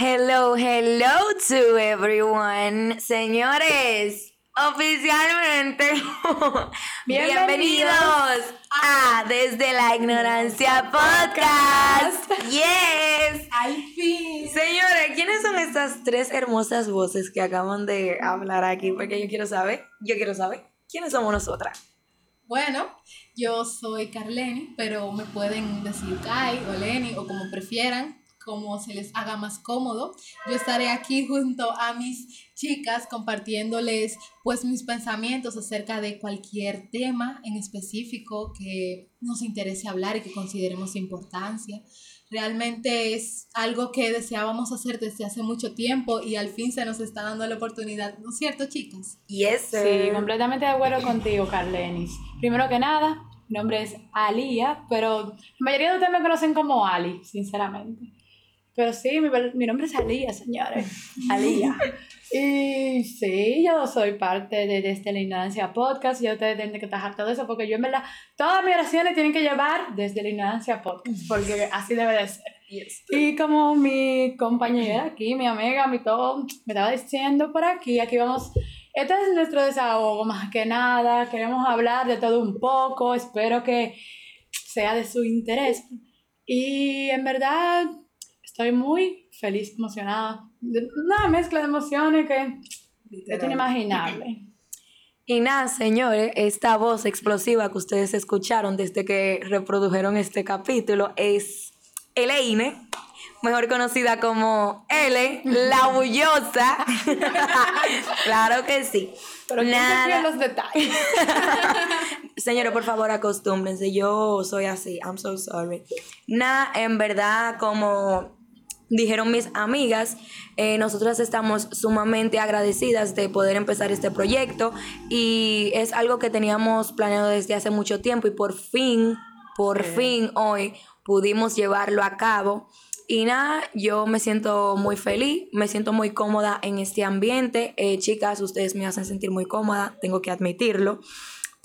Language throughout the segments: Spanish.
Hello, hello to everyone. Señores, oficialmente, bienvenidos, a Desde la Ignorancia Podcast. Yes. Al fin. Señores, ¿quiénes son estas tres hermosas voces que acaban de hablar aquí? Porque yo quiero saber, yo quiero saber, ¿quiénes somos nosotras? Bueno, yo soy Carleni, pero me pueden decir Kai o Leni o como prefieran como se les haga más cómodo. Yo estaré aquí junto a mis chicas compartiéndoles pues mis pensamientos acerca de cualquier tema en específico que nos interese hablar y que consideremos importancia. Realmente es algo que deseábamos hacer desde hace mucho tiempo y al fin se nos está dando la oportunidad, ¿no es cierto, chicas? Yes, Sí, completamente de acuerdo contigo, Carlenis. Primero que nada, mi nombre es Alía, pero la mayoría de ustedes me conocen como Ali, sinceramente. Pero sí, mi, mi nombre es Alía, señores. Alía. Y sí, yo soy parte de Desde la Ignorancia Podcast y ustedes tienen que tajar todo eso porque yo en verdad, todas mis oraciones tienen que llevar Desde la Ignorancia Podcast porque así debe de ser. Y como mi compañera aquí, mi amiga, mi todo, me estaba diciendo por aquí, aquí vamos, este es nuestro desahogo más que nada, queremos hablar de todo un poco, espero que sea de su interés. Y en verdad estoy muy feliz, emocionada, una mezcla de emociones que es inimaginable. Y nada, señores, esta voz explosiva que ustedes escucharon desde que reprodujeron este capítulo es Elaine, mejor conocida como L, la bullosa. claro que sí. Pero nada. los detalles. Señores, por favor, acostúmbrense. Yo soy así. I'm so sorry. Nada, en verdad, como dijeron mis amigas, eh, nosotras estamos sumamente agradecidas de poder empezar este proyecto y es algo que teníamos planeado desde hace mucho tiempo y por fin, por fin hoy pudimos llevarlo a cabo. Y nada, yo me siento muy feliz, me siento muy cómoda en este ambiente. Eh, chicas, ustedes me hacen sentir muy cómoda, tengo que admitirlo,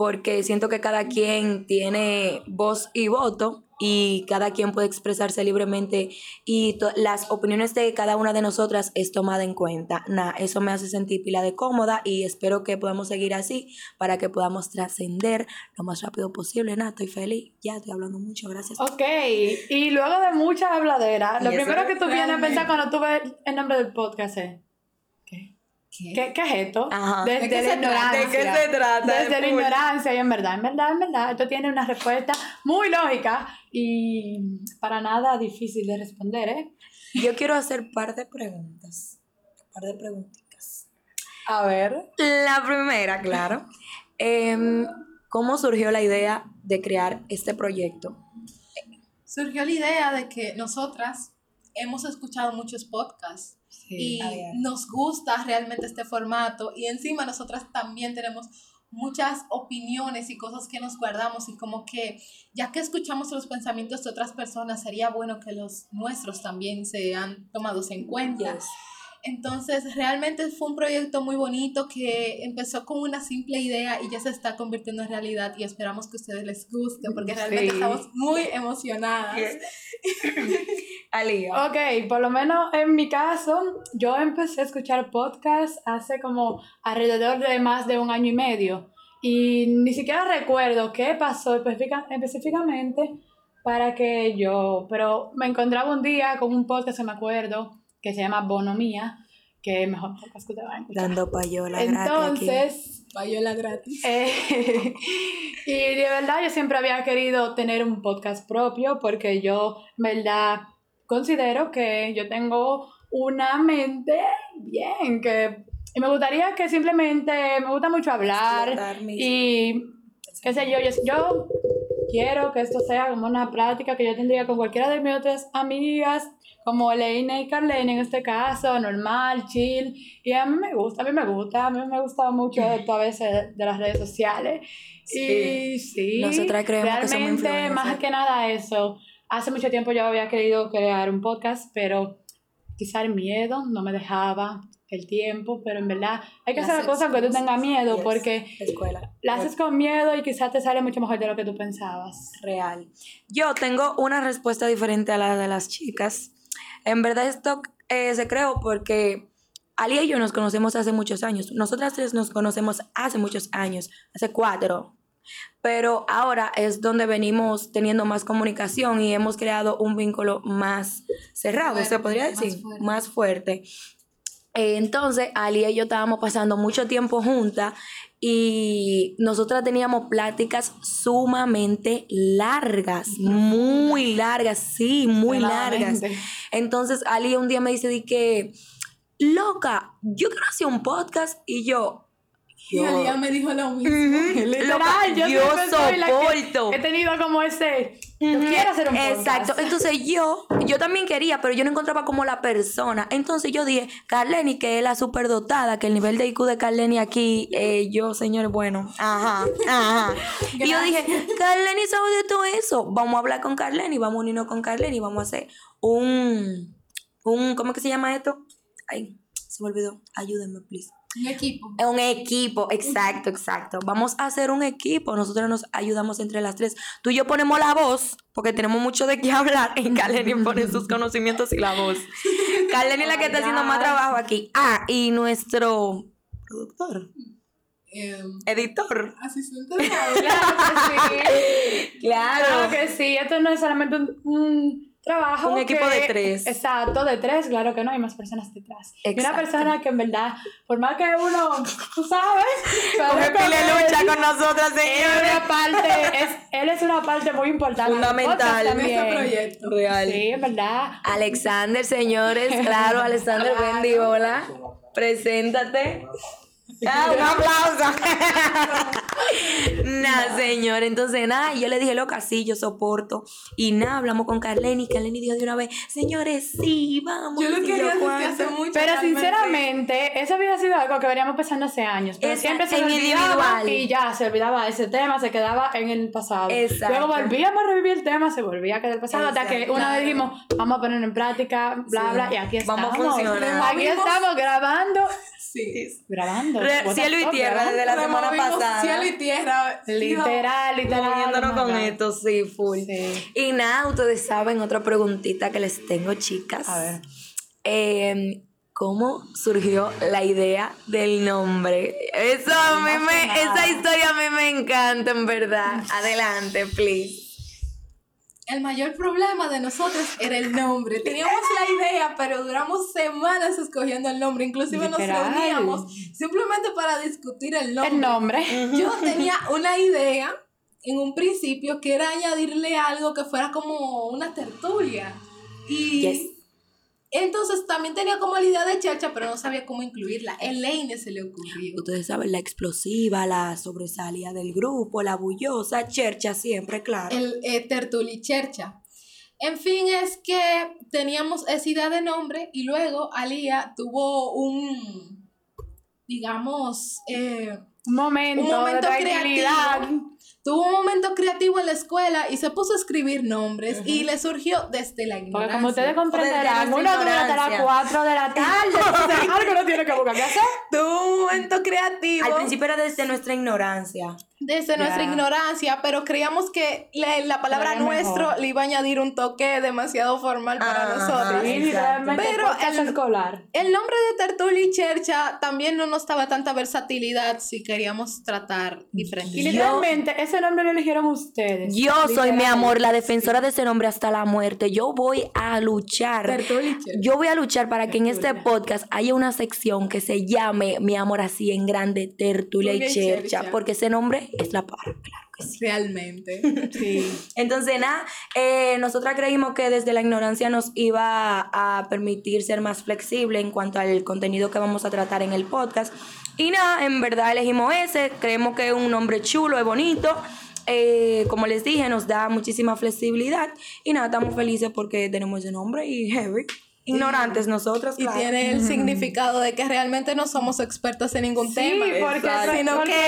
porque siento que cada quien tiene voz y voto y cada quien puede expresarse libremente y las opiniones de cada una de nosotras es tomada en cuenta. Nada, eso me hace sentir pila de cómoda y espero que podamos seguir así para que podamos trascender lo más rápido posible. Nada, estoy feliz. Ya estoy hablando mucho, gracias. Ok, y luego de mucha habladera, lo primero que tú vienes a pensar cuando tú ves el nombre del podcast es... ¿Qué? ¿Qué, es esto? Desde ¿De la ignorancia. ¿De qué se trata? Desde la ignorancia, y en verdad, en verdad, en verdad, esto tiene una respuesta muy lógica y para nada difícil de responder, ¿eh? Yo quiero hacer un par de preguntas, un par de preguntitas. A ver. La primera, claro. Em, ¿Cómo surgió la idea de crear este proyecto? Surgió la idea de que nosotras hemos escuchado muchos podcasts y nos gusta realmente este formato y encima nosotras también tenemos muchas opiniones y cosas que nos guardamos y como que ya que escuchamos los pensamientos de otras personas sería bueno que los nuestros también sean tomados en cuenta. Entonces, realmente fue un proyecto muy bonito que empezó con una simple idea y ya se está convirtiendo en realidad y esperamos que a ustedes les guste porque realmente estamos muy emocionadas. Alía. Ok, por lo menos en mi caso, yo empecé a escuchar podcasts hace como alrededor de más de un año y medio y ni siquiera recuerdo qué pasó específicamente para que yo, pero me encontraba un día con un podcast, me acuerdo, que se llama Bonomía, que es mejor podcast que te va a escuchar. Dando payola gratis. Entonces, payola gratis. Eh, y de verdad yo siempre había querido tener un podcast propio porque yo, en verdad, considero que yo tengo una mente bien, que y me gustaría que simplemente, me gusta mucho hablar y qué sé yo, yo, yo quiero que esto sea como una práctica que yo tendría con cualquiera de mis otras amigas como Elena y Carlene en este caso, normal, chill. Y a mí me gusta, a mí me gusta, a mí me gusta mucho esto a veces de las redes sociales. Sí. Y sí, nosotras creemos que somos más que nada eso. Hace mucho tiempo yo había querido crear un podcast, pero quizá el miedo no me dejaba el tiempo, pero en verdad hay que hacer las cosas que tú tengas miedo porque escuela. la haces con miedo y quizás te sale mucho mejor de lo que tú pensabas. Real. Yo tengo una respuesta diferente a la de las chicas. En verdad esto eh, se creó porque Ali y yo nos conocemos hace muchos años. Nosotras tres nos conocemos hace muchos años, hace cuatro. Pero ahora es donde venimos teniendo más comunicación y hemos creado un vínculo más cerrado, se podría decir, más fuerte. Eh, entonces, Ali y yo estábamos pasando mucho tiempo juntas y nosotras teníamos pláticas sumamente largas, muy largas, sí, muy largas. Entonces, Ali un día me dice de que loca, yo quiero hacer un podcast y yo, y Alía me dijo lo mismo. Literal, yo, soporto. he tenido como ese. Yo quiero hacer un podcast. Exacto. Entonces yo, yo también quería, pero yo no encontraba como la persona. Entonces yo dije, Carleni, que es la superdotada, que el nivel de IQ de Carleni aquí, eh, yo, señor, bueno, ajá, ajá. y yo dije, Carleni sabe de todo eso. Vamos a hablar con Carleni, vamos a unirnos con Carleni, vamos a hacer un, un, ¿cómo que se llama esto? Ay, se me olvidó. Ayúdenme, please. Un equipo. Un equipo, exacto, exacto. Vamos a hacer un equipo. Nosotros nos ayudamos entre las tres. Tú y yo ponemos la voz, porque tenemos mucho de qué hablar. Y Kaleni pone sus conocimientos y la voz. Kaleni es la que está haciendo más trabajo aquí. Ah, y nuestro productor. Em, Editor. Asistente Claro que sí. Claro. Claro que sí. Esto no es solamente un trabajo. Un equipo de tres. Exacto, de tres, claro que no, hay más personas detrás. Y una persona que en verdad, por más que uno, tú sabes, Coge pile lucha con nosotras, señores. Él, parte, es, él es una parte muy importante. Fundamental en este proyecto. Real. Sí, en verdad. Alexander, señores, claro, Alexander, Bendy, hola. Preséntate. Ah, un aplauso. nada, señor. Entonces, nada, yo le dije, loca, sí, yo soporto. Y nada, hablamos con Carleni. Carleni dijo de una vez, señores, sí, vamos. Yo lo quería decir hace mucho. Pero sinceramente, eso había sido algo que veníamos pensando hace años. Pero siempre se olvidaba y ya, se olvidaba ese tema, se quedaba en el pasado. Exacto. Luego volvíamos a revivir el tema, se volvía a quedar el pasado. hasta que una vez dijimos, vamos a ponerlo en práctica, bla, bla, y aquí estamos. Vamos a funcionar. Aquí estamos grabando. Sí. Grabando. Cielo y tierra desde la semana pasada. Cielo y tierra. Literal, literal. Moviéndonos con esto, sí, full. Y nada, ustedes saben, otra preguntita que les tengo, chicas. A ver. Eh, ¿Cómo surgió la idea del nombre? Eso a mí me, esa historia a mí me encanta, en verdad. Adelante, please. El mayor problema de nosotros era el nombre. Teníamos la idea, pero duramos semanas escogiendo el nombre. Inclusive nos reuníamos simplemente para discutir el nombre. El nombre. Yo tenía una idea en un principio que era añadirle algo que fuera como una tertulia. Y entonces también tenía como la idea de Chercha, pero no sabía cómo incluirla. Elaine se le ocurrió. Ustedes saben, la explosiva, la sobresalida del grupo, la bullosa, Chercha siempre, claro. El eh, Tertuli Chercha. En fin, es que teníamos esa idea de nombre y luego Alía tuvo un, digamos, eh, un momento, un momento de creativo tuvo un momento creativo en la escuela y se puso a escribir nombres y le surgió desde la ignorancia. Porque como ustedes comprenderán, uno dura hasta las 4 de la tarde, algo no tiene que buscar qué hacer. Tuvo un momento creativo. Al principio era desde nuestra ignorancia desde nuestra ignorancia, pero creíamos que la, palabra nuestro le iba a añadir un toque demasiado formal para nosotros. pero el, escolar. el nombre de Tertulli Chercha también no nos daba tanta versatilidad si queríamos tratar diferentes. Y literalmente, ese nombre lo eligieron ustedes. Yo soy, mi amor, la defensora de ese nombre hasta la muerte. Yo voy a luchar. Yo voy a luchar para que en este podcast haya una sección que se llame, mi amor, así en grande, Tertulia y Chercha, porque ese nombre es la par, claro que sí. Realmente. sí. Entonces, nada, eh, nosotras creímos que desde la ignorancia nos iba a permitir ser más flexible en cuanto al contenido que vamos a tratar en el podcast. Y nada, en verdad elegimos ese, creemos que es un nombre chulo, es bonito. Eh, como les dije, nos da muchísima flexibilidad y nada, estamos felices porque tenemos ese nombre y heavy ignorantes nosotros. Y tiene el significado de que realmente no somos expertos en ningún tema. Sí, porque,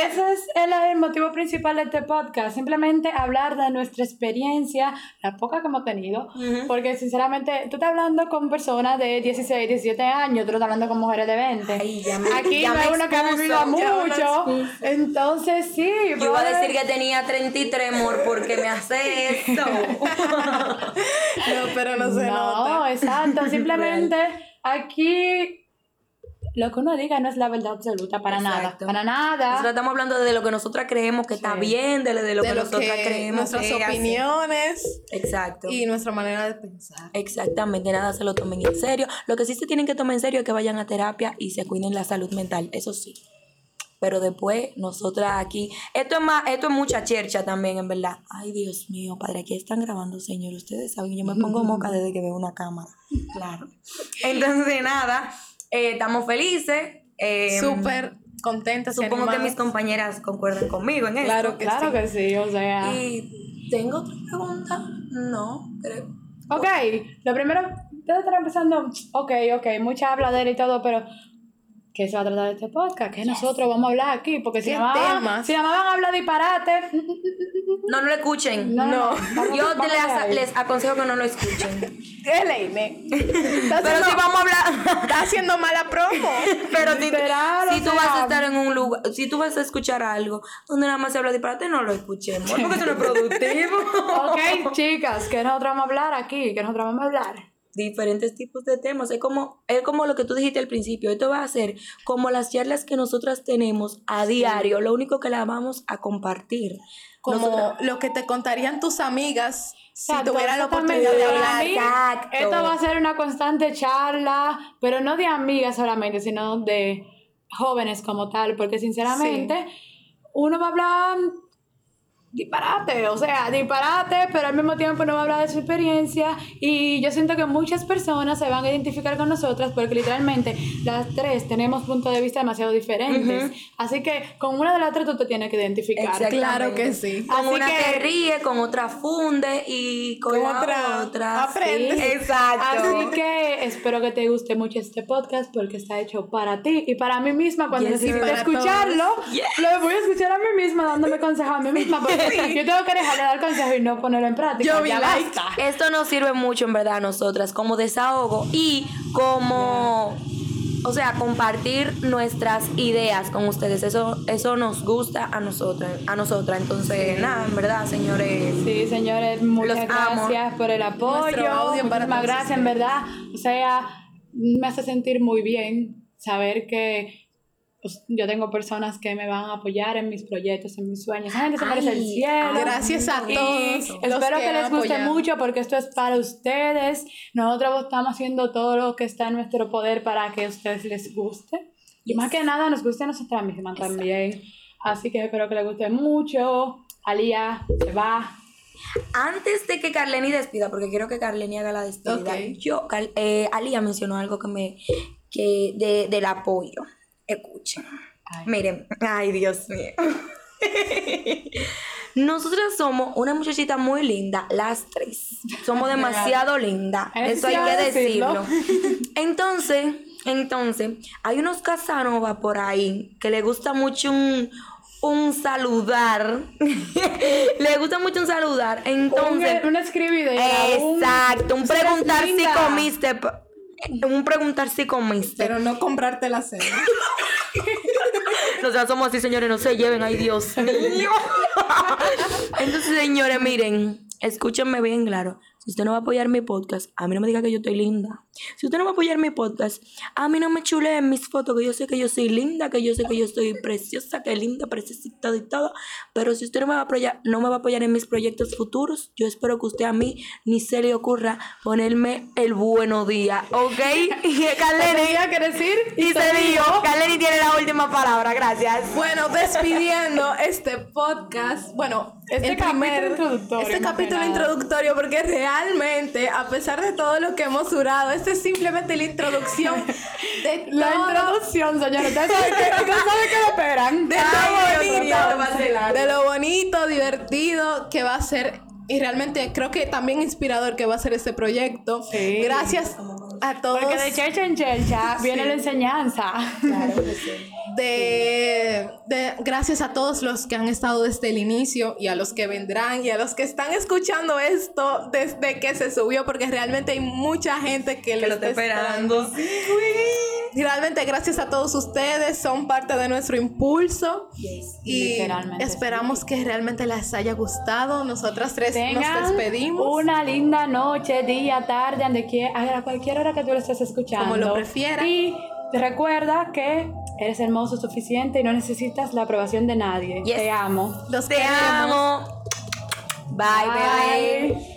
ese es el, motivo principal de este podcast. Simplemente hablar de nuestra experiencia, la poca que hemos tenido. Porque sinceramente, tú estás hablando con personas de 16, 17 años, tú estás hablando con mujeres de 20. Aquí ya hay uno que ha vivido mucho. Entonces, sí. Yo iba a decir que tenía 33, amor, porque me hace esto. no, pero no se no, nota. exacto. Simplemente aquí lo que uno diga no es la verdad absoluta, para nada. Para nada. Nosotros estamos hablando de lo que nosotros creemos que está bien, de, lo que nosotros creemos. Nuestras opiniones. Exacto. Y nuestra manera de pensar. Exactamente, nada se lo tomen en serio. Lo que sí se tienen que tomar en serio es que vayan a terapia y se cuiden la salud mental, eso sí. Pero después, nosotras aquí, esto es más, esto es mucha chercha también, en verdad. Ay, Dios mío, padre, aquí están grabando, señor. Ustedes saben, yo me pongo moca desde que veo una cámara. Claro. Entonces, nada, eh, estamos felices. Eh, Súper contentas. Supongo que mis compañeras concuerdan conmigo en eso. Claro que claro que sí, o sea. Y tengo otra pregunta. No, creo. Ok, lo primero, debe estar empezando. Ok, ok, mucha habladera y todo, pero ¿Qué se va a tratar de este podcast? ¿Qué nosotros vamos a hablar aquí? Porque si más, si nada van a hablar disparate. No, no lo escuchen. No. Yo les, les, aconsejo que no lo escuchen. ¿Qué leime? Pero si vamos a hablar. Está haciendo mala promo. Pero si, si tú vas a estar en un lugar, si tú vas a escuchar algo donde nada más se habla disparate, no lo escuchemos. Porque eso no es productivo. ok, chicas, que nosotros vamos a hablar aquí, que nosotros vamos a hablar diferentes tipos de temas. Es como, es como lo que tú dijiste al principio. Esto va a ser como las charlas que nosotras tenemos a diario. Lo único que la vamos a compartir. Como lo que te contarían tus amigas si tuvieran la oportunidad de hablar. Exacto. Esto va a ser una constante charla, pero no de amigas solamente, sino de jóvenes como tal, porque sinceramente uno va a hablar disparate, o sea, disparate, pero al mismo tiempo no va a hablar de su experiencia y yo siento que muchas personas se van a identificar con nosotras porque literalmente las tres tenemos puntos de vista demasiado diferentes, así que con una de las tres tú te tienes que identificar. Claro que sí. Con una que, ríe, con otra funde y con, otra, otra aprende. Exacto. Así que espero que te guste mucho este podcast porque está hecho para ti y para mí misma cuando necesite escucharlo, lo voy a escuchar a mí misma dándome consejo a mí misma porque yo tengo que dejarle dar consejo y no ponerlo en práctica. Yo ya basta. Esto nos sirve mucho, en verdad, a nosotras, como desahogo y como. O sea, compartir nuestras ideas con ustedes. Eso, eso nos gusta a nosotros, a nosotras. Entonces, nada, en verdad, señores. Sí, señores, muchas gracias por el apoyo. Muchísimas gracias, en verdad. O sea, me hace sentir muy bien saber que pues, yo tengo personas que me van a apoyar en mis proyectos, en mis sueños. Esa gente se merece el cielo. Gracias a todos. espero que, les guste mucho porque esto es para ustedes. Nosotros estamos haciendo todo lo que está en nuestro poder para que a ustedes les guste. Y más que nada nos guste a nosotras mismas también. Así que espero que les guste mucho. Alía se va. Antes de que Carleni despida, porque quiero que Carleni haga la despedida, yo, eh, Alía mencionó algo que me, que de, del apoyo. Escuchen. Miren, ay Dios mío. Nosotras somos una muchachita muy linda, las tres. Somos demasiado lindas. Eso hay que decirlo. Entonces, entonces, hay unos Casanova por ahí que le gusta mucho un, un saludar. le gusta mucho un saludar. Entonces. Un, Exacto. Un, preguntar si comiste un preguntar si comiste. Pero no comprarte la cena. Nosotros somos así, señores, no se lleven, ay Dios mío. Entonces, señores, miren, escúchenme bien claro. Si usted no va a apoyar mi podcast, a mí no me diga que yo estoy linda. Si usted no va a apoyar mi podcast, a mí no me chule en mis fotos, que yo sé que yo soy linda, que yo sé que yo soy preciosa, que linda, preciosa y todo. Pero si usted no me va a apoyar, no me va a apoyar en mis proyectos futuros, yo espero que usted a mí ni se le ocurra ponerme el buenos día, ¿ok? Y Caleni, que decir? Y se dijo, Caleni tiene la última palabra, gracias. Bueno, despidiendo este podcast, bueno, este el capítulo introductorio. Este capítulo introductorio, porque realmente, a pesar de todo lo que hemos durado, este es simplemente la introducción de La introducción, señores. ¿Ustedes saben qué, lo esperan? De lo bonito. De lo bonito, divertido que va a ser y realmente creo que también inspirador que va a ser este proyecto. Gracias a todos. Porque de Checha en Checha viene la enseñanza. Claro De, de, gracias a todos los que han estado desde el inicio y a los que vendrán y a los que están escuchando esto desde que se subió, porque realmente hay mucha gente que, lo está esperando. Realmente gracias a todos ustedes, son parte de nuestro impulso. Y esperamos que realmente les haya gustado. Nosotras tres nos despedimos. Una linda noche, día, tarde, donde quiera, a cualquier hora que tú lo estés escuchando. Como lo prefieras. Y recuerda que eres hermoso suficiente y no necesitas la aprobación de nadie. Yes. Te amo. Los Te queremos. amo. Bye. Bye.